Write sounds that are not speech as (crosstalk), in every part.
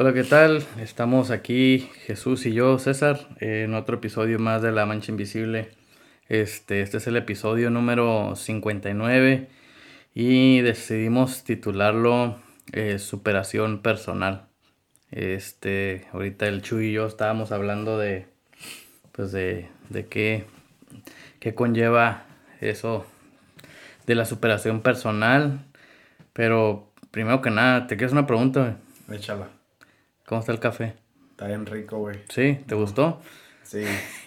Hola, ¿qué tal? Estamos aquí, Jesús y yo, César, en otro episodio más de La Mancha Invisible. Este, este es el episodio número 59 y decidimos titularlo eh, Superación Personal. Este, ahorita el Chuy y yo estábamos hablando de, pues de, de qué, qué conlleva eso de la superación personal. Pero primero que nada, te quieres una pregunta. Échala. ¿Cómo está el café? Está bien rico, güey. ¿Sí? ¿Te gustó? Sí.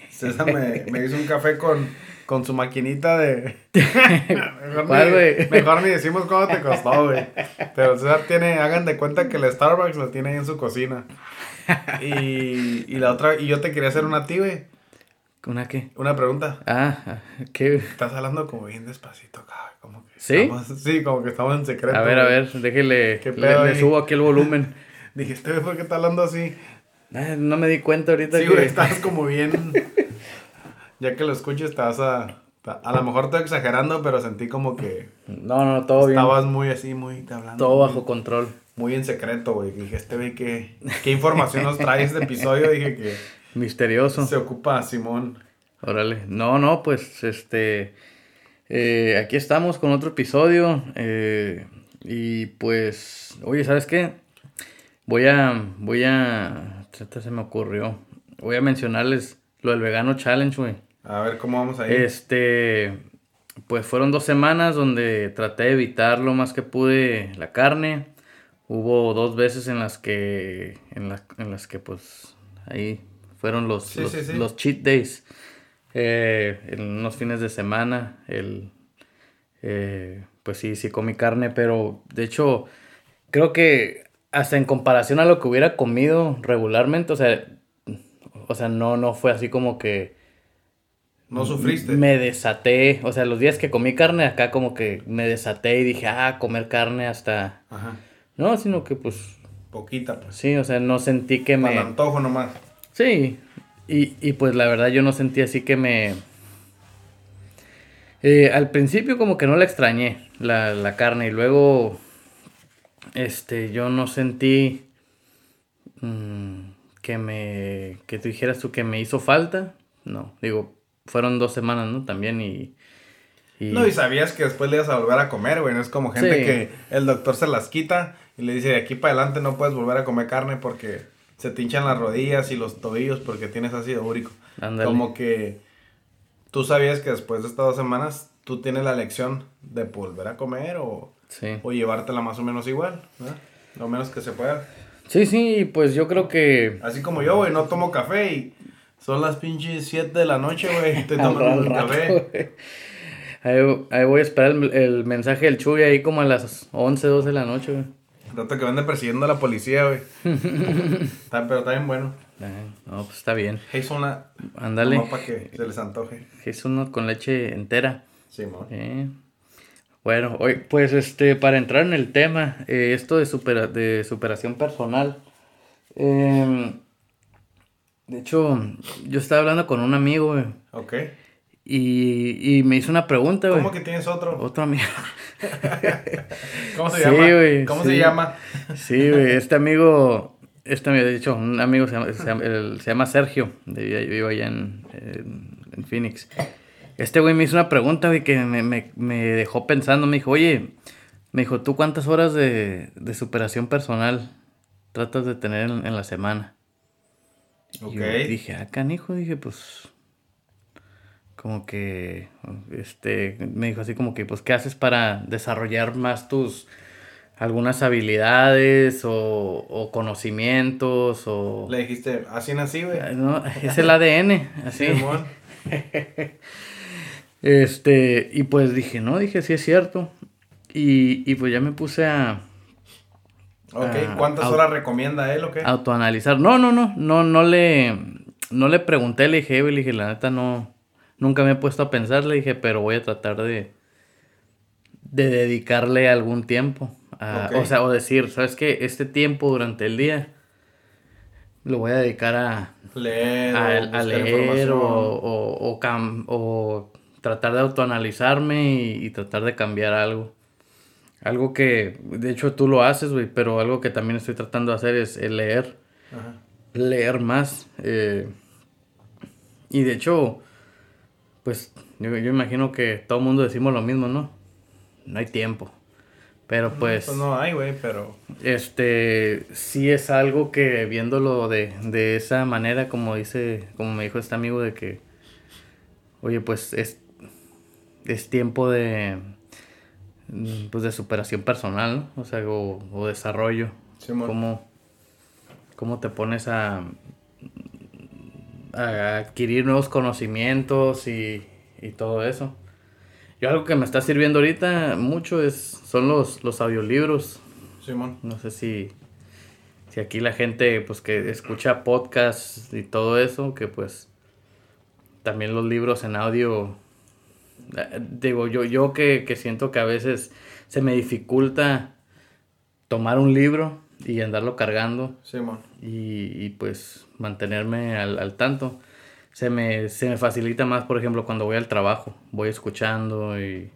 César me, me hizo un café con, con su maquinita de... (laughs) (laughs) mejor, ¿Cuál, ni, mejor ni decimos cuánto te costó, güey. Pero César tiene, hagan de cuenta que el Starbucks lo tiene ahí en su cocina. Y, y la otra, y yo te quería hacer una a ti, güey. ¿Una qué? Una pregunta. Ah, ¿qué? Estás hablando como bien despacito, cabrón. Como que ¿Sí? estamos- sí, como que estamos en secreto. A ver, a ver, déjele, ¿Qué le, pedo le subo aquí el volumen. (laughs) Dijiste, güey, ¿por qué está hablando así? Ah, no me di cuenta ahorita Sí, que... güey, estás como bien. (laughs) Ya que lo escuches, te vas a. A lo mejor estoy exagerando, pero sentí como que No, no, todo bien. estabas muy así, muy hablando. Todo muy- bajo control. Muy en secreto, güey. Dije, este güey, ¿qué, ¿qué información nos trae este episodio? Dije que Misterioso. se ocupa Simón. Órale. No, no, pues, este... eh, aquí estamos con otro episodio. eh, y pues... Oye, ¿sabes qué? Voy a... Voy a... ahorita se me ocurrió. Voy a mencionarles lo del Vegano Challenge, güey. A ver cómo vamos ahí. Este, pues fueron dos semanas donde traté de evitar lo más que pude la carne. Hubo dos veces en las que, en, la- en las que pues ahí fueron los, Sí, los, sí, sí. los cheat days. Eh, en unos fines de semana, el, eh, pues sí, sí comí carne, pero de hecho creo que hasta en comparación a lo que hubiera comido regularmente, o sea, o sea, no, no fue así como que no sufriste. me desaté, o sea, los días que comí carne acá como que me desaté y dije, ah, comer carne hasta... Ajá. No, sino que pues Poquita, pues. sí, o sea, no sentí que Para me... antojo nomás. Sí, y, y pues la verdad yo no sentí así que me... Eh, al principio como que no la extrañé, la, la carne, y luego, este, yo no sentí mm, que me... que tú dijeras tú que me hizo falta, no, digo, fueron dos semanas, ¿no? También y... y- No, y sabías que después le ibas a volver a comer, güey. No es como gente Sí. que el doctor se las quita y le dice, de aquí para adelante no puedes volver a comer carne porque se te hinchan las rodillas y los tobillos porque tienes ácido úrico. Ándale. Como que tú sabías que después de estas dos semanas tú tienes la elección de volver a comer o, Sí. o llevártela más o menos igual, ¿verdad? Lo menos que se pueda. Sí, sí, pues yo creo que... Así como yo, güey, no tomo café y son las pinches 7 de la noche, güey. (laughs) Estoy al tomando un rato, café. Ahí, ahí voy a esperar el, el mensaje del Chuy ahí como a las 11, 12 de la noche, güey. Rato que vende persiguiendo a la policía, güey. (laughs) Está- pero está bien bueno. Ah, No, pues está bien. Es una. Ándale. para que se les antoje. Es uno con leche entera. Simón. Eh. Bueno, hoy, pues este, para entrar en el tema, eh, esto de, supera- de superación personal. em, de hecho, yo estaba hablando con un amigo, güey, Ok. y, y me hizo una pregunta, güey. ¿Cómo que tienes otro? Otro amigo. (laughs) ¿Cómo se Sí, llama? ¿Cómo sí. se llama? Sí, güey, este amigo, este amigo, de hecho, un amigo se llama, se llama- el- se llama Sergio, de, yo vivo allá en, en, en Phoenix. Este güey me hizo una pregunta, güey, que me, me, me dejó pensando, me dijo, oye, me dijo, ¿tú cuántas horas de, de superación personal tratas de tener en, en la semana? Y Ok. yo dije, ah, canijo, dije, pues, como que, este, me dijo así como que, pues, ¿qué haces para desarrollar más tus, algunas habilidades o, o conocimientos o... Le dijiste, así nací, güey. Ah, No, es el ADN, (laughs) así. (laughs) Este, y pues dije, no, dije, sí es cierto. Y, y pues ya me puse a Ok, ¿cuántas horas recomienda él o qué? autoanalizar. No, no, no, no, no le, no le pregunté, le dije, le dije, la neta no, nunca me he puesto a pensar, le dije, pero voy a tratar de, de dedicarle algún tiempo. a-. O sea, o decir, ¿sabes qué? Este tiempo durante el día lo voy a dedicar a, Leer, a, leer información. o, o, o cam- o tratar de autoanalizarme y, y tratar de cambiar algo. algo que, de hecho tú lo haces, güey, pero algo que también estoy tratando de hacer es leer. Leer más. Eh, y de hecho, pues yo, yo imagino que todo el mundo decimos lo mismo, ¿no? No hay tiempo. Pero pues... pues no hay, güey, pero... Este, sí es algo que viéndolo de, de esa manera, como dice, como me dijo este amigo, de que, oye, pues es, es tiempo de, pues de superación personal, ¿no? O sea, o, o desarrollo. Sí, cómo, cómo te pones a, a adquirir nuevos conocimientos y, y todo eso. Yo algo que me está sirviendo ahorita mucho es, son los, los audiolibros. Simón. No sé si, si aquí la gente pues que escucha podcasts y todo eso, que pues también los libros en audio, digo yo, yo que, que siento que a veces se me dificulta tomar un libro y andarlo cargando Simón. y, y, pues mantenerme al, al tanto. Se me, se me facilita más, por ejemplo, cuando voy al trabajo. Voy escuchando y...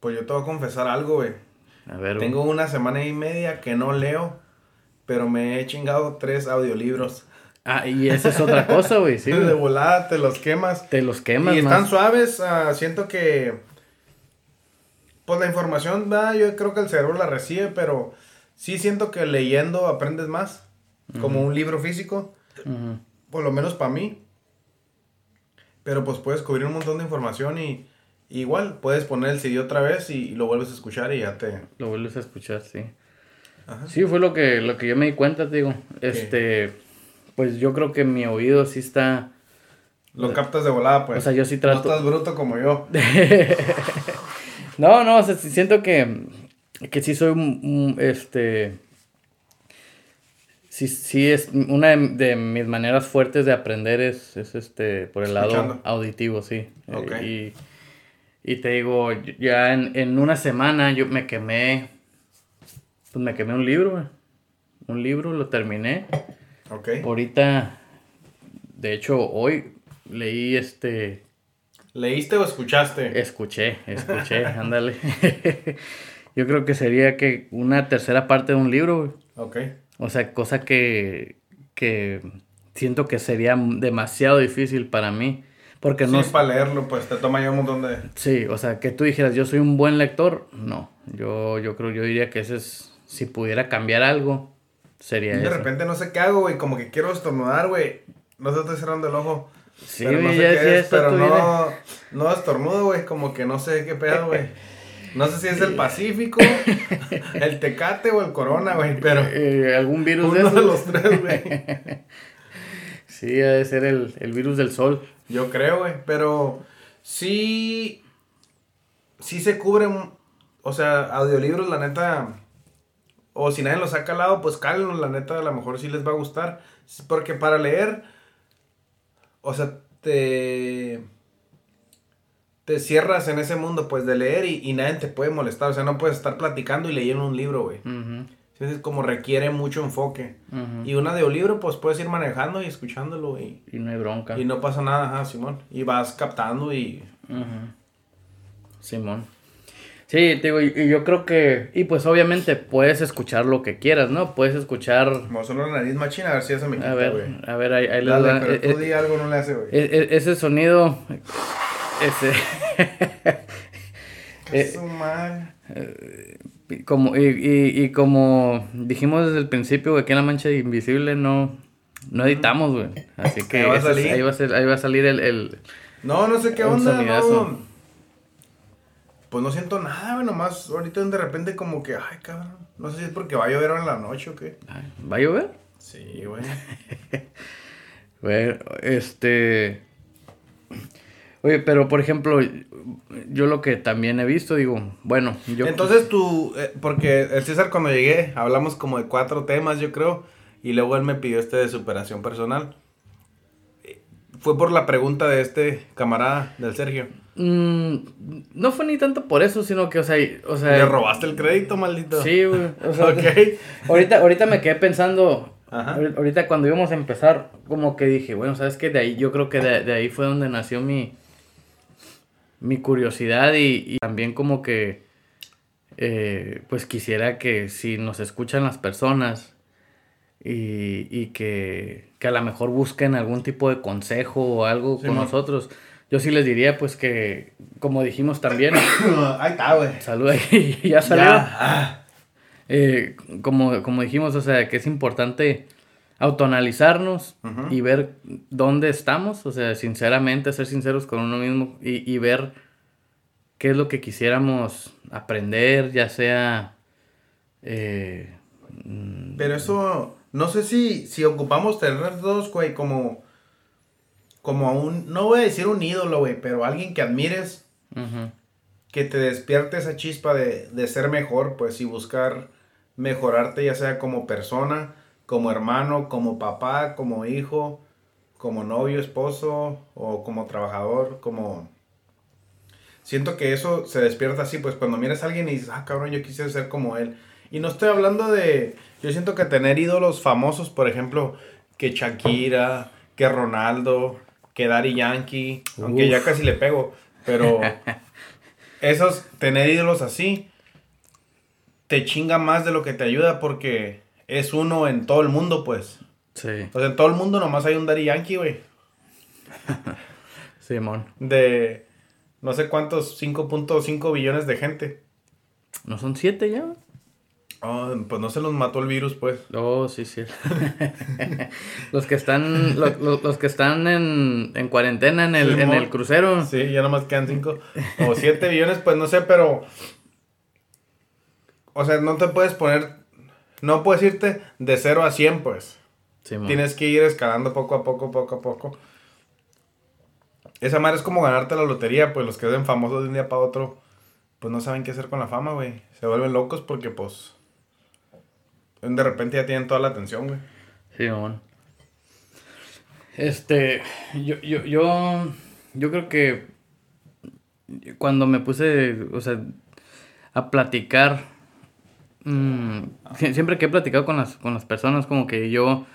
Pues yo te voy a confesar algo, güey. A ver... Tengo una semana y media que no leo, pero me he chingado tres audiolibros. Ah, y esa es otra cosa, güey, sí. (laughs) de volada te los quemas. Te los quemas y están más. suaves, ah, siento que... Pues la información, va, yo creo que el cerebro la recibe, pero sí siento que leyendo aprendes más. Como un libro físico, por lo menos para mí. Pero pues puedes cubrir un montón de información y, y igual puedes poner el CD otra vez y, lo vuelves a escuchar y ya te... Lo vuelves a escuchar, sí. Ajá. Sí, fue lo que, lo que yo me di cuenta, te digo. Este, pues yo creo que mi oído sí está... Lo captas de volada, pues. O sea, yo sí No trato... estás bruto como yo. (laughs) no, no, o sea, sí siento que, que sí soy un, este... Sí, sí es una de, de mis maneras fuertes de aprender es, es este, por el lado auditivo, sí. Eh, Ok. y, y te digo, ya en, en una semana yo me quemé, pues me quemé un libro. Un libro, lo terminé. Ok. Ahorita, de hecho, hoy leí este, ¿Leíste o escuchaste? escuché, escuché, (laughs) ándale. (laughs) Yo creo que sería que una tercera parte de un libro, güey. Ok. O sea, cosa que, que siento que sería demasiado difícil para mí. Porque no... Sí, para leerlo, pues te toma ya un montón de... Sí, o sea, que tú dijeras, yo soy un buen lector, no. Yo, yo creo, yo diría que ese es, si pudiera cambiar algo, sería De eso. repente no sé qué hago, güey. Como que quiero estornudar, güey. No se estoy cerrando el ojo. Sí, pero no sé ya qué decía es, pero no, no estornudo, güey. Como que no sé qué pedo, güey. No sé si es el Pacífico, (laughs) el Tecate o el Corona, güey. Pero Eh, ¿Algún virus uno de esos? los tres, güey. (laughs) Sí, ha de ser el, el virus del sol. Yo creo, güey. Pero sí. Sí se cubren. O sea, audiolibros, la neta. O si nadie los ha calado, pues cálenlos, la neta, a lo mejor sí les va a gustar. Porque para leer. O sea, te. Te cierras en ese mundo, pues, de leer y, y nadie te puede molestar. O sea, no puedes estar platicando y leyendo un libro, güey. Entonces, como requiere mucho enfoque. Y un audiolibro, pues, puedes ir manejando y escuchándolo y. Y no hay bronca. Y no pasa nada, ajá, Simón. Y vas captando y. Simón. Sí, te digo, y, yo creo que, y pues obviamente puedes escuchar lo que quieras, ¿no? Puedes escuchar, Me solo la nariz machina, a ver si eso me quita, a güey. ver, a ver, ahí, ahí Dale, va, pero eh, tú eh, di algo, no le hace, güey. e- e- ese sonido, ese, (laughs) eh, madre. y como, y, y, y como dijimos desde el principio, güey, aquí en La Mancha Invisible no, no editamos, güey, así que Ahí va a es- salir. ahí va a ser, ahí va a salir el, el, No, no sé qué onda, no. Pues no siento nada, güey, nomás ahorita de repente como que, ay, cabrón. No sé si es porque va a llover en la noche o qué. ¿va a llover? Sí, güey. (laughs) Bueno, este. Oye, pero por ejemplo, yo lo que también he visto, digo, bueno, yo. Entonces tú, eh, porque el César cuando llegué, hablamos como de cuatro temas, yo creo, y luego él me pidió este de superación personal. Eh, Fue por la pregunta de este camarada, del Sergio. Mm, no fue ni tanto por eso, sino que, o sea, o sea. Le robaste el crédito, maldito. Sí, güey. O sea, Ok. (laughs) ahorita, ahorita me quedé pensando. Ajá. ahori- Ahorita cuando íbamos a empezar, como que dije, bueno, sabes que de ahí, yo creo que de, de ahí fue donde nació mi, mi curiosidad y, y también como que eh, pues quisiera que si nos escuchan las personas y, y que, que, a lo mejor busquen algún tipo de consejo o algo con nosotros, yo sí les diría pues que, como dijimos también... (coughs) ahí está, güey. Salud ahí, (laughs) ya salió. Ya. Eh, como, como dijimos, o sea, que es importante autoanalizarnos y ver dónde estamos, o sea, sinceramente, ser sinceros con uno mismo y, y, ver qué es lo que quisiéramos aprender, ya sea... Eh, mm, Pero eso, no sé si, si ocupamos tener dos, güey, como, como un, no voy a decir un ídolo, güey, pero alguien que admires, que te despierte esa chispa de, de ser mejor, pues, y buscar mejorarte ya sea como persona, como hermano, como papá, como hijo, como novio, esposo o como trabajador, como... Siento que eso se despierta así, pues cuando miras a alguien y dices, ah, cabrón, yo quisiera ser como él. Y no estoy hablando de... Yo siento que tener ídolos famosos, por ejemplo, que Shakira, que Ronaldo, que Daddy Yankee, aunque ya casi le pego, pero (laughs) esos, tener ídolos así, te chinga más de lo que te ayuda porque es uno en todo el mundo, pues. Sí. O sea, en todo el mundo nomás hay un Daddy Yankee, güey. (laughs) Simón. de no sé cuántos, 5.5 billones de gente. ¿No son 7 ya? Oh, pues no se los mató el virus, pues. Oh, sí, sí. (laughs) los que están, los, que están en, en cuarentena en el, en el crucero. Sí, ya nomás quedan 5 o 7 billones, pues no sé, pero o sea, no te puedes poner, no puedes irte de 0 a 100, pues. Tienes que ir escalando poco a poco, poco a poco. Esa madre es como ganarte la lotería, pues los que ven famosos de un día para otro, pues no saben qué hacer con la fama, güey. Se vuelven locos porque, pues, de repente ya tienen toda la atención, güey. Sí, bueno. Este, yo, yo, yo, yo creo que cuando me puse, o sea, a platicar Mm, siempre que he platicado con las, con las personas, como que yo,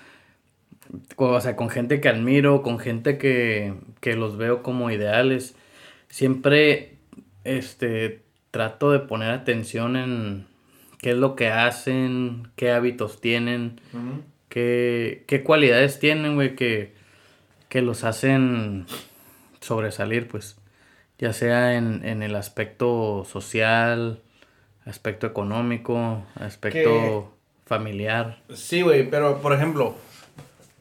o sea, con gente que admiro, con gente que, que los veo como ideales, siempre este, trato de poner atención en qué es lo que hacen, qué hábitos tienen, qué, qué, cualidades tienen, güey, que, que los hacen sobresalir, pues, ya sea en, en el aspecto social, aspecto económico, aspecto familiar. Sí, güey, pero por ejemplo,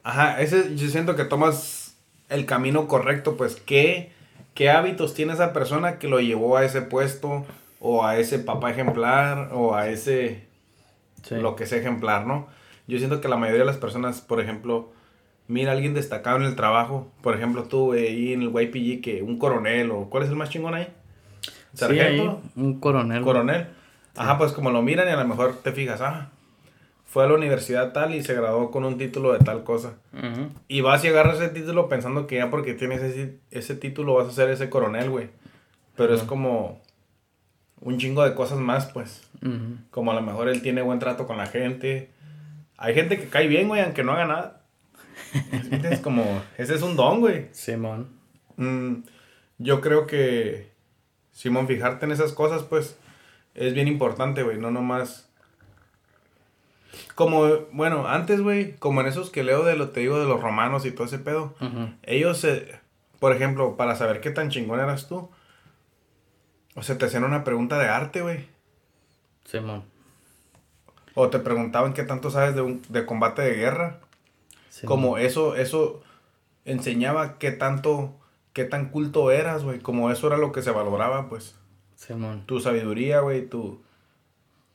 ajá, ese yo siento que tomas el camino correcto, pues qué qué hábitos tiene esa persona que lo llevó a ese puesto o a ese papá ejemplar o a ese lo que sea ejemplar, ¿no? Yo siento que la mayoría de las personas, por ejemplo, mira a alguien destacado en el trabajo, por ejemplo, tú ahí en el YPG que un coronel o ¿cuál es el más chingón ahí? ¿Sargento? un coronel. Coronel Ajá, pues como lo miran y a lo mejor te fijas, ah, fue a la universidad tal y se graduó con un título de tal cosa. Y vas y agarras ese título pensando que ya porque tienes ese, ese título vas a ser ese coronel, güey. Pero es como un chingo de cosas más, pues. Como a lo mejor él tiene buen trato con la gente. Hay gente que cae bien, güey, aunque no haga nada. es como, ese es un don, güey. Simón. Mm, yo creo que, Simón, fijarte en esas cosas, pues, es bien importante, güey, no nomás... Como, bueno, antes, güey, como en esos que leo de lo te digo de los romanos y todo ese pedo, ellos, por ejemplo, para saber qué tan chingón eras tú, o sea, te hacían una pregunta de arte, güey. Simón. o te preguntaban qué tanto sabes de, un, de combate de guerra. como eso, eso enseñaba qué tanto, qué tan culto eras, güey. Como eso era lo que se valoraba, pues. Tu sabiduría, güey, tu...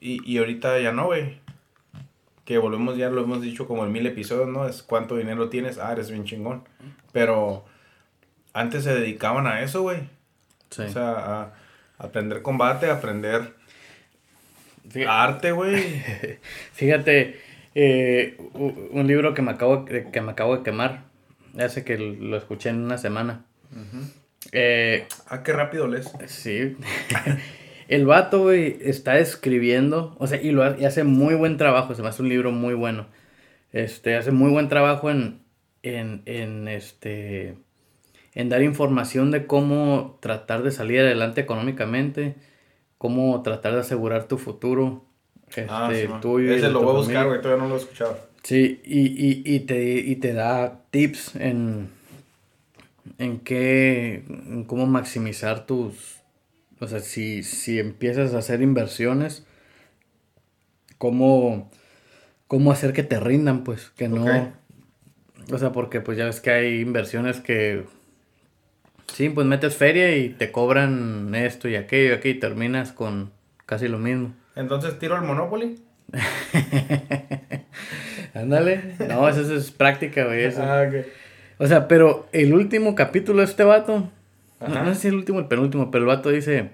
Y, y ahorita ya no, güey. Que volvemos, ya lo hemos dicho como en mil episodios, ¿no? Es cuánto dinero tienes, ah, eres bien chingón. Pero antes se dedicaban a eso, güey. Sí. O sea, a aprender combate, aprender arte, güey. (laughs) Fíjate, eh, un libro que me, acabo, que me acabo de quemar, hace que lo escuché en una semana. Eh, ah, qué rápido lees. Sí. (laughs) el vato, güey, está escribiendo, o sea, y lo hace muy buen trabajo, se me hace un libro muy bueno. Este, hace muy buen trabajo en, en, en, este, en dar información de cómo tratar de salir adelante económicamente, cómo tratar de asegurar tu futuro. Ah, Este, sí, man. tuyo y Ese lo voy a buscar, güey, todavía no lo he escuchado. Sí, y, y, y, te, y te da tips en, en qué, en cómo maximizar tus, o sea, si, si empiezas a hacer inversiones, cómo, cómo hacer que te rindan, pues, que no, o sea, porque pues ya ves que hay inversiones que, sí, pues metes feria y te cobran esto y aquello y aquello y terminas con casi lo mismo. Entonces tiro el Monopoly. (laughs) Ándale, no, eso es práctica, güey, eso. Ah. O sea, pero el último capítulo de este vato, no, no sé si el último o el penúltimo, pero el vato dice,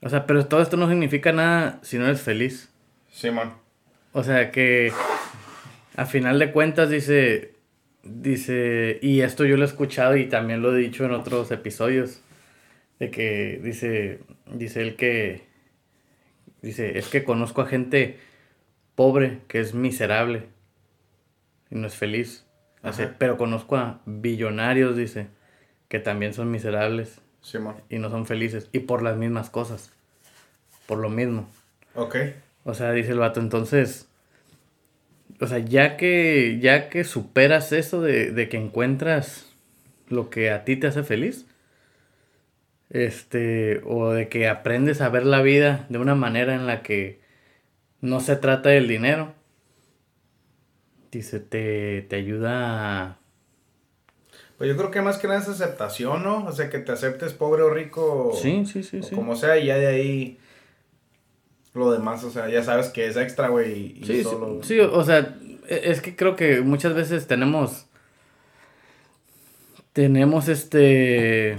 o sea, pero todo esto no significa nada si no eres feliz. Simón. O sea, que a final de cuentas dice, dice, y esto yo lo he escuchado y también lo he dicho en otros episodios, de que dice, dice él que, dice, es que conozco a gente pobre que es miserable y no es feliz. Pero conozco a billonarios, dice, que también son miserables y no son felices. Y por las mismas cosas. Por lo mismo. Ok. O sea, dice el vato, entonces, o sea, ya que, ya que superas eso de, de que encuentras lo que a ti te hace feliz, este, o de que aprendes a ver la vida de una manera en la que no se trata del dinero, dice, te, te ayuda a... Pues yo creo que más que nada es aceptación, ¿no? O sea, que te aceptes pobre o rico. Sí, sí, sí, o sí. como sea, y ya de ahí. Lo demás, o sea, ya sabes que es extra, güey. Y, Sí, sí, solo. sí, o sea, e- es que creo que muchas veces tenemos tenemos este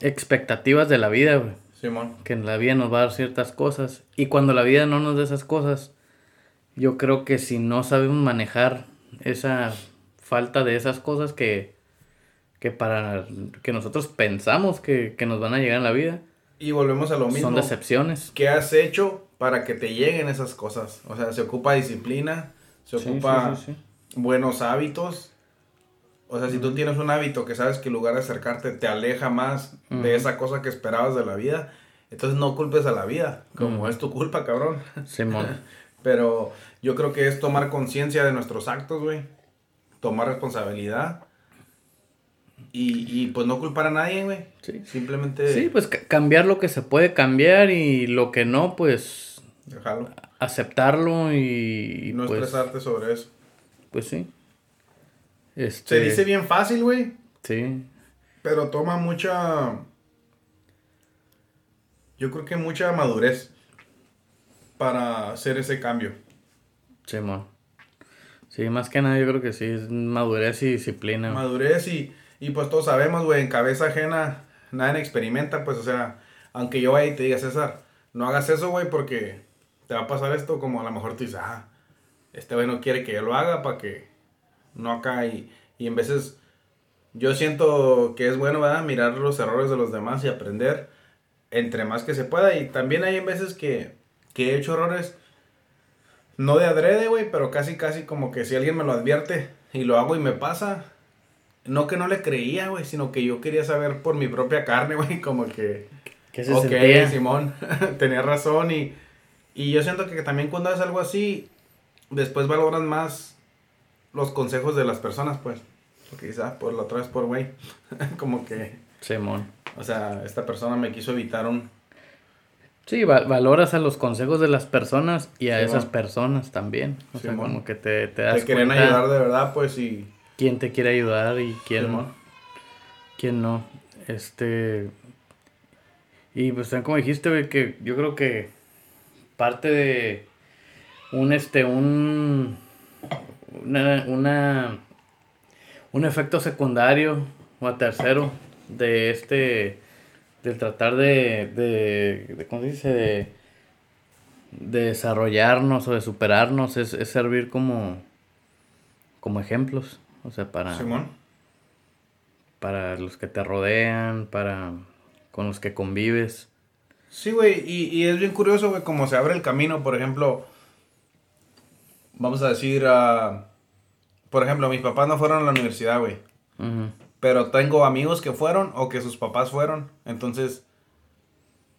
expectativas de la vida, güey, Simón. que en la vida nos va a dar ciertas cosas y cuando la vida no nos da esas cosas, yo creo que si no sabemos manejar esa falta de esas cosas que que para que nosotros pensamos que, que nos van a llegar en la vida, Y volvemos a lo mismo. son decepciones. ¿Qué has hecho para que te lleguen esas cosas? O sea, se ocupa disciplina, se Sí, ocupa sí, sí, sí. buenos hábitos. O sea, si tú tienes un hábito que sabes que en lugar de acercarte te aleja más de esa cosa que esperabas de la vida, entonces no culpes a la vida, como es tu culpa, cabrón. Simón. (laughs) Pero yo creo que es tomar conciencia de nuestros actos, güey. Tomar responsabilidad. Y, y pues no culpar a nadie, güey. Sí. Simplemente Sí, pues ca- cambiar lo que se puede cambiar y lo que no, pues dejarlo. aceptarlo y, Y no pues, estresarte sobre eso. pues sí. Este, Se dice bien fácil, güey. Sí, Pero toma mucha. Yo creo que mucha madurez para hacer ese cambio. Simón. Sí, más que nada yo creo que sí, es madurez y disciplina. Madurez y, y pues todos sabemos, güey, en cabeza ajena nadie experimenta, pues o sea, aunque yo ahí te diga, César, no hagas eso, güey, porque te va a pasar esto, como a lo mejor tú dices, ah, este güey no quiere que yo lo haga para que no acá y, y en veces yo siento que es bueno, ¿verdad? Mirar los errores de los demás y aprender entre más que se pueda y también hay en veces que, que he hecho errores no de adrede, güey, pero casi, casi como que si alguien me lo advierte y lo hago y me pasa, no que no le creía, güey, sino que yo quería saber por mi propia carne, (laughs) güey, como que, ¿Qué se ok, sentía? Simón, (laughs) tenía razón y, y yo siento que también cuando haces algo así, después valoras más los consejos de las personas, pues, porque quizás por la otra vez por güey, (laughs) como que, Simón. o sea, esta persona me quiso evitar un, Sí, va- valoras a los consejos de las personas y a Simón. esas personas también. O sea, Simón. como que te, te das te cuenta ayudar de verdad, pues, y, quién te quiere ayudar y quién, Simón. quién no. Este. Y pues como dijiste, güey, que yo creo que parte de un este, un una, una un efecto secundario o a tercero de este del tratar de, de, de ¿cómo se dice? de, de desarrollarnos o de superarnos es, es servir como como ejemplos o sea para Simón. para los que te rodean para con los que convives Sí, güey, y, y es bien curioso, güey, cómo se abre el camino, por ejemplo, vamos a decir, ah, por ejemplo, mis papás no fueron a la universidad, güey, pero tengo amigos que fueron o que sus papás fueron, entonces,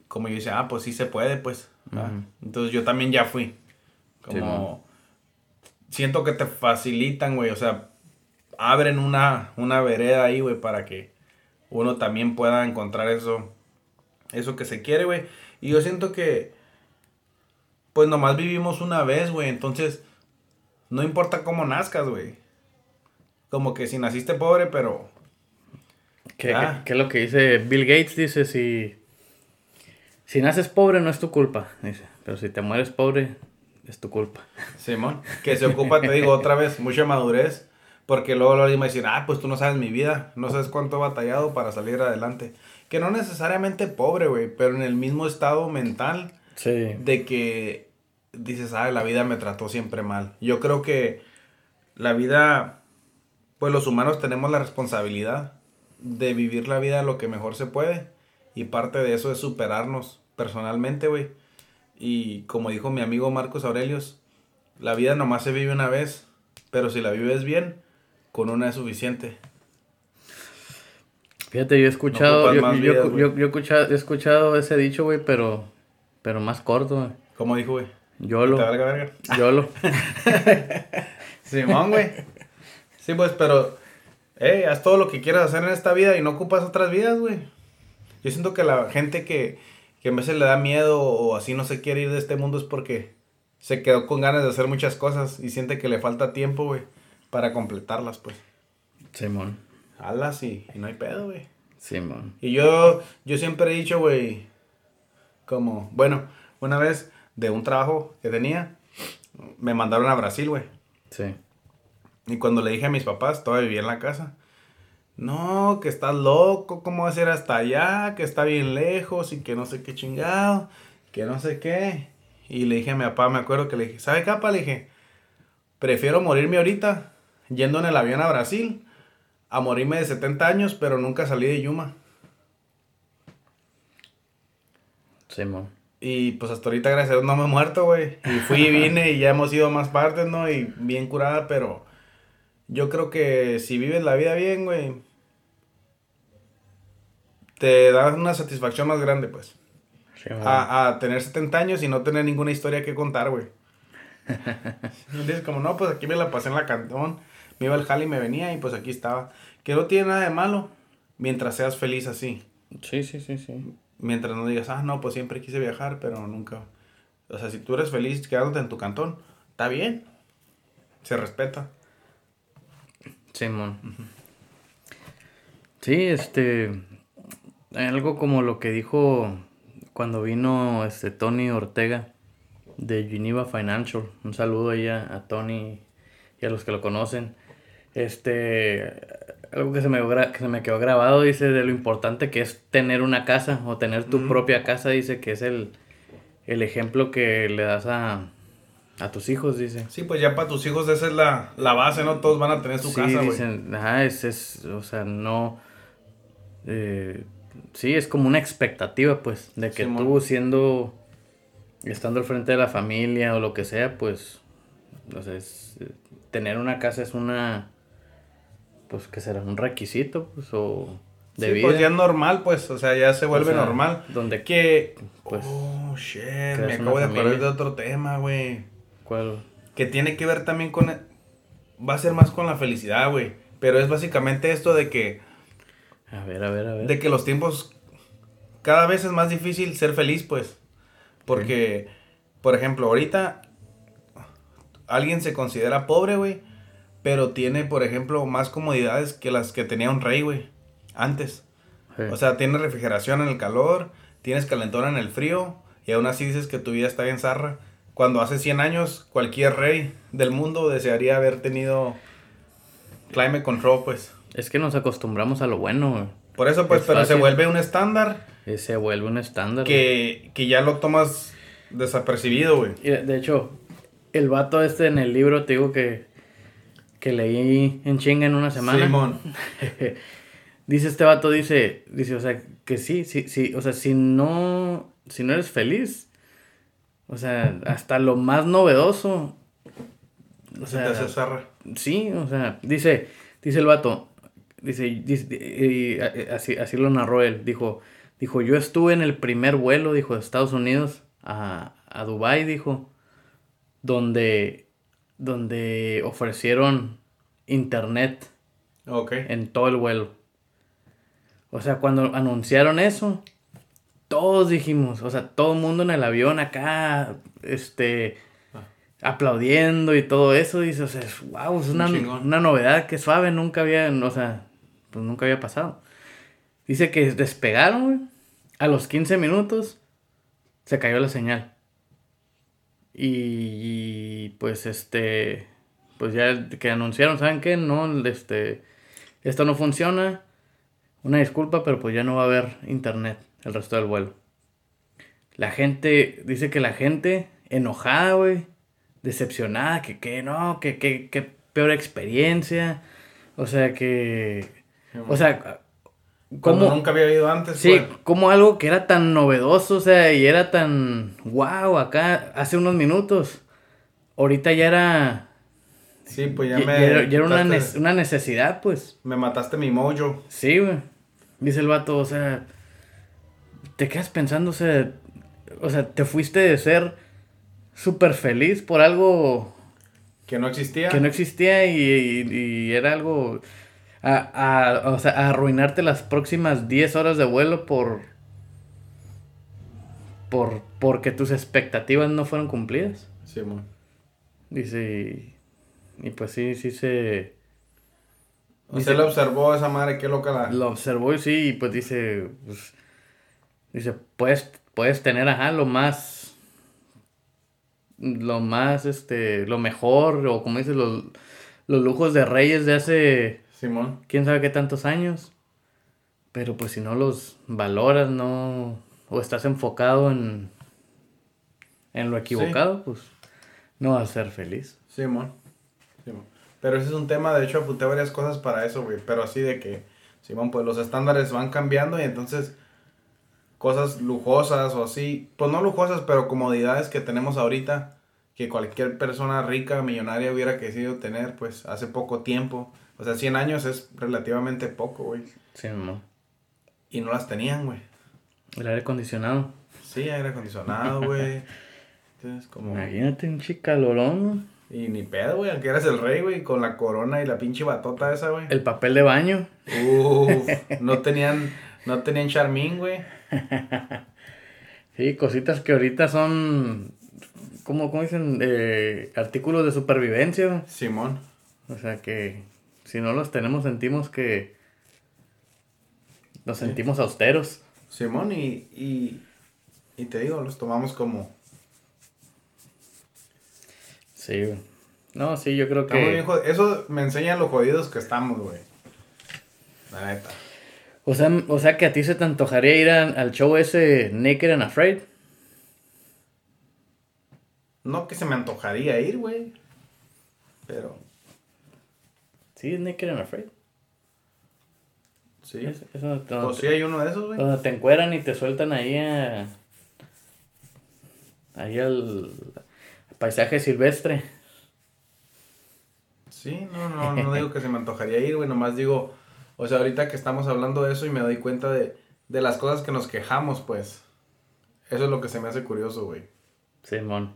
como yo decía, ah, pues sí se puede, pues. Entonces yo también ya fui. Como siento que te facilitan, güey, o sea, abren una, una vereda ahí, güey, para que uno también pueda encontrar eso, eso que se quiere, güey. Y yo siento que, pues nomás vivimos una vez, güey, entonces no importa cómo nazcas, güey. Como que si naciste pobre, pero... ¿Qué, es lo que dice Bill Gates? Dice, si, si naces pobre no es tu culpa, dice, pero si te mueres pobre es tu culpa. Simón, que se ocupa, te digo otra vez, mucha madurez, porque luego lo mismo decir, ah, pues tú no sabes mi vida, no sabes cuánto he batallado para salir adelante. Que no necesariamente pobre, güey, pero en el mismo estado mental sí. de que dices, ah, la vida me trató siempre mal. Yo creo que la vida, pues los humanos tenemos la responsabilidad de vivir la vida lo que mejor se puede. Y parte de eso es superarnos personalmente, güey. Y como dijo mi amigo Marcos Aurelios, la vida nomás se vive una vez, pero si la vives bien, con una es suficiente. Fíjate, yo he escuchado, yo, he escuchado, ese dicho, güey, pero, pero más corto, güey. ¿Cómo dijo, güey? Yolo. ¿Te verga? Yolo. (laughs) Simón, güey. Sí, pues, pero, hey, haz todo lo que quieras hacer en esta vida y no ocupas otras vidas, güey. Yo siento que la gente que, que a veces le da miedo o así no se quiere ir de este mundo es porque se quedó con ganas de hacer muchas cosas y siente que le falta tiempo, güey, para completarlas, pues. Simón. Alas y, y no hay pedo, güey. Simón. Y yo, yo siempre he dicho, güey, como, bueno, una vez de un trabajo que tenía, me mandaron a Brasil, güey. Sí. Y cuando le dije a mis papás, todavía vivía en la casa, no, que estás loco, ¿cómo va a ser hasta allá? Que está bien lejos y que no sé qué chingado, que no sé qué. Y le dije a mi papá, me acuerdo que le dije, ¿sabe capa? Le dije, prefiero morirme ahorita yendo en el avión a Brasil a morirme de 70 años, pero nunca salí de Yuma. Sí, mo. Y pues hasta ahorita, gracias a Dios, no me he muerto, güey. Y fui y vine y ya hemos ido a más partes, ¿no? Y bien curada, pero yo creo que si vives la vida bien, güey, te da una satisfacción más grande, pues. a, a, tener 70 años y no tener ninguna historia que contar, güey. (laughs) Dices como, no, pues aquí me la pasé en la cantón, me iba al jale y me venía y pues aquí estaba. Que no tiene nada de malo mientras seas feliz así. Sí, sí, sí, sí. Mientras no digas, ah, no, pues siempre quise viajar, pero nunca. O sea, si tú eres feliz quedándote en tu cantón, está bien. Se respeta. Simón. Sí, este. Algo como lo que dijo cuando vino este Tony Ortega de Geneva Financial. Un saludo ahí a, Tony y a los que lo conocen. Este, algo que se, me, que se me quedó grabado, dice, de lo importante que es tener una casa o tener tu propia casa, dice que es el, el ejemplo que le das a, a tus hijos, dice. Sí, pues ya para tus hijos esa es la, base, ¿no? Todos van a tener su casa, güey. dicen, ajá, es, es, o sea, no... Eh, sí, es como una expectativa, pues, de que tú siendo, estando al frente de la familia o lo que sea, pues, o sea, tener una casa es una, pues, que será un requisito, pues, o de sí, pues ya es normal, pues, o sea, ya se vuelve normal. Donde que, pues, oh, shit, me acabo de acordar de otro tema, güey. ¿Cuál? Que tiene que ver también con, va a ser más con la felicidad, güey, pero es básicamente esto de que a ver, a ver, a ver. De que los tiempos. Cada vez es más difícil ser feliz, pues. Porque, por ejemplo, ahorita. Alguien se considera pobre, güey. Pero tiene, por ejemplo, más comodidades que las que tenía un rey, güey. Antes. O sea, tiene refrigeración en el calor. Tienes calentón en el frío. Y aún así dices que tu vida está bien zarra. Cuando hace 100 años, cualquier rey del mundo desearía haber tenido climate control, pues. Es que nos acostumbramos a lo bueno, Por eso, pues, pero se vuelve un estándar. Se vuelve un estándar. Que, que ya lo tomas desapercibido, güey. De hecho, el vato este en el libro, te digo que, que leí en chinga en una semana. Simón. (laughs) dice este vato, dice, dice, o sea, que sí, sí, sí, o sea, si no, si no eres feliz, o sea, hasta lo más novedoso, o sea, sí, o sea, dice, dice el vato, Dice, dice así, así lo narró él, dijo, Dijo, yo estuve en el primer vuelo, dijo, de Estados Unidos a, a Dubái, dijo, donde, donde ofrecieron internet en todo el vuelo. O sea, cuando anunciaron eso, todos dijimos, o sea, todo el mundo en el avión acá, este, aplaudiendo y todo eso, dice, o sea, wow, es una, una, novedad que suave, nunca había, o sea, pues nunca había pasado. Dice que despegaron, a los 15 minutos se cayó la señal. Y, pues este, pues ya que anunciaron, ¿saben qué? No, este, esto no funciona. Una disculpa, pero pues ya no va a haber internet el resto del vuelo. La gente, dice que la gente enojada, güey, decepcionada, que, que no, que, que, que peor experiencia. O sea, que, o sea, como nunca había habido antes. Sí, como algo que era tan novedoso, o sea, y era tan wow acá hace unos minutos. Ahorita ya era. Sí, pues ya, me. Ya, era una, una, necesidad, pues. Me mataste mi mojo. Sí, güey. Dice el vato, o sea. Te quedas pensando, o sea. O sea, te fuiste de ser súper feliz por algo. Que no existía. Que no existía y, y era algo a, a, o sea, a arruinarte las próximas 10 horas de vuelo por, por porque tus expectativas no fueron cumplidas. Sí, man. Dice, y, pues sí, sí se... Usted lo observó esa madre, qué loca la... Lo observó y sí, y pues dice, pues, dice, puedes, puedes tener, ajá, lo más, lo más, este, lo mejor, o como dice, los, los lujos de reyes de hace Simón. Quién sabe qué tantos años. Pero pues si no los valoras, no. O estás enfocado en. En lo equivocado, pues. No vas a ser feliz. Simón. Simón. Pero ese es un tema, de hecho apunté varias cosas para eso, güey. Pero así de que. Simón, pues los estándares van cambiando y entonces. Cosas lujosas o así. Pues no lujosas, pero comodidades que tenemos ahorita. Que cualquier persona rica, millonaria hubiera querido tener, pues hace poco tiempo o sea, 100 años es relativamente poco, güey. Sí, no. Y no las tenían, güey. El aire acondicionado. Sí, aire acondicionado, güey. Entonces, como... Imagínate un chicalorón. Y ni pedo, güey, aunque eras el rey, güey, con la corona y la pinche batota esa, güey. El papel de baño. Uf, no tenían, no tenían charmín, güey. sí, cositas que ahorita son, ¿cómo, cómo dicen? Eh, artículos de supervivencia. Simón. O sea que si no los tenemos, sentimos que nos sentimos austeros. Simón, y, y, te digo, los tomamos como... Sí, No, sí, yo creo que... Eso me enseña lo jodidos que estamos, güey. La neta. O sea, o sea que a ti se te antojaría ir al show ese Naked and Afraid. No que se me antojaría ir, güey. Pero Sí, es Naked and Afraid. Sí. Es, pues sí hay uno de esos, güey. Donde te encueran y te sueltan ahí a... Ahí al, paisaje silvestre. Sí, no, no, no digo que se me antojaría ir, güey, nomás digo, o sea, ahorita que estamos hablando de eso y me doy cuenta de, de las cosas que nos quejamos, pues. Eso es lo que se me hace curioso, güey. Simón.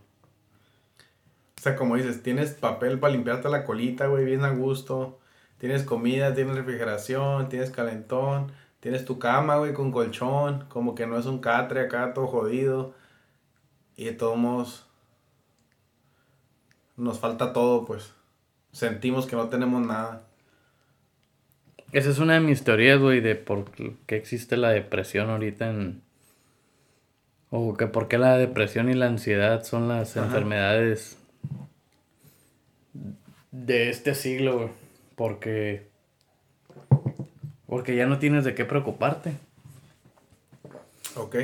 O sea, como dices, tienes papel para limpiarte la colita, güey, bien a gusto. Tienes comida, tienes refrigeración, tienes calentón. Tienes tu cama, güey, con colchón. Como que no es un catre acá todo jodido. Y de todos modos, nos falta todo, pues. Sentimos que no tenemos nada. Esa es una de mis teorías, güey, de por qué existe la depresión ahorita en... O que por qué la depresión y la ansiedad son las enfermedades de este siglo, Porque. Porque ya no tienes de qué preocuparte. Ok.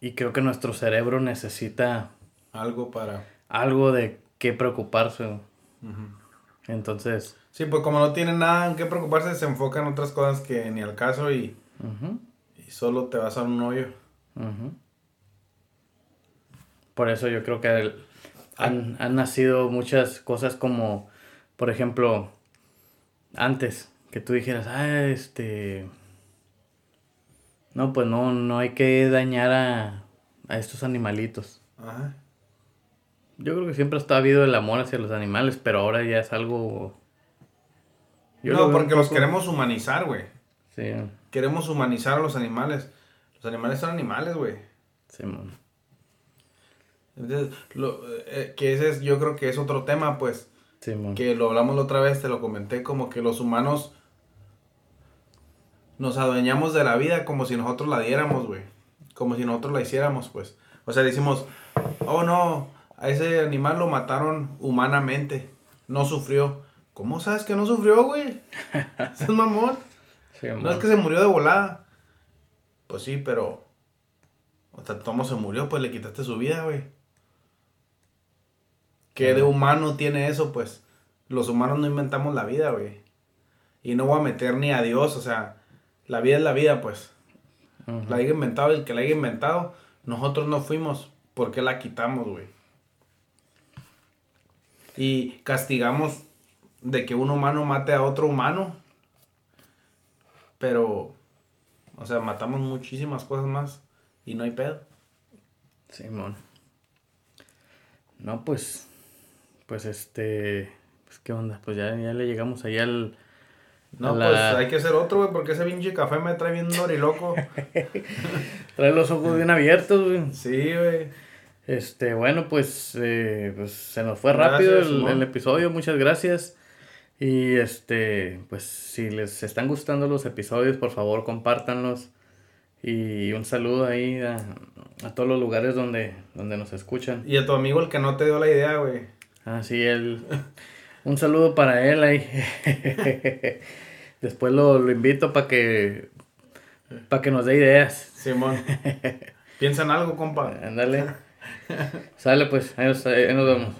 Y creo que nuestro cerebro necesita. Algo para. Algo de qué preocuparse. Entonces. Sí, pues como no tiene nada en qué preocuparse, se enfoca en otras cosas que ni al caso y. Y solo te vas a un hoyo. Por eso yo creo que han, han nacido muchas cosas como por ejemplo, antes que tú dijeras, ah, este, No, pues no, no hay que dañar a, a estos animalitos. Ajá. Yo creo que siempre ha habido el amor hacia los animales, pero ahora ya es algo... no, porque los queremos humanizar, güey. Sí. Queremos humanizar a los animales. Los animales son animales, güey. Sí, man. Entonces, lo, eh, que ese es, yo creo que es otro tema, pues. Sí. Que lo hablamos la otra vez, te lo comenté, como que los humanos nos adueñamos de la vida como si nosotros la diéramos, güey. Como si nosotros la hiciéramos, pues. O sea, decimos, oh no, a ese animal lo mataron humanamente. No sufrió. ¿Cómo sabes que no sufrió, güey? (laughs) es mamón. no es que se murió de volada. Pues sí, pero. O sea, Tomo se murió, pues le quitaste su vida, güey. ¿Qué de humano tiene eso, pues? Los humanos no inventamos la vida, güey. Y no voy a meter ni a Dios, o sea, la vida es la vida, pues. La haya inventado el que la haya inventado. Nosotros no fuimos. ¿Por qué la quitamos, güey? Y castigamos de que un humano mate a otro humano. Pero, o sea, matamos muchísimas cosas más y no hay pedo. Simón. no, pues, pues este, pues qué onda, pues ya, ya le llegamos ahí al... No, pues hay que hacer otro, güey, porque ese pinche café me trae bien loco. (laughs) trae los ojos bien abiertos, güey. Sí, güey. Este, bueno, pues, eh, pues se nos fue rápido el, episodio, muchas gracias. Y este, pues si les están gustando los episodios, por favor compártanlos. Y un saludo ahí a, todos los lugares donde, donde nos escuchan. Y a tu amigo el que no te dio la idea, güey. Ah, sí, él. un saludo para él ahí. (laughs) Después lo, lo invito para que, para que nos dé ideas. Simón. (laughs) Piensa en algo, compa. Ándale. Sale pues, ahí nos, ahí nos vemos.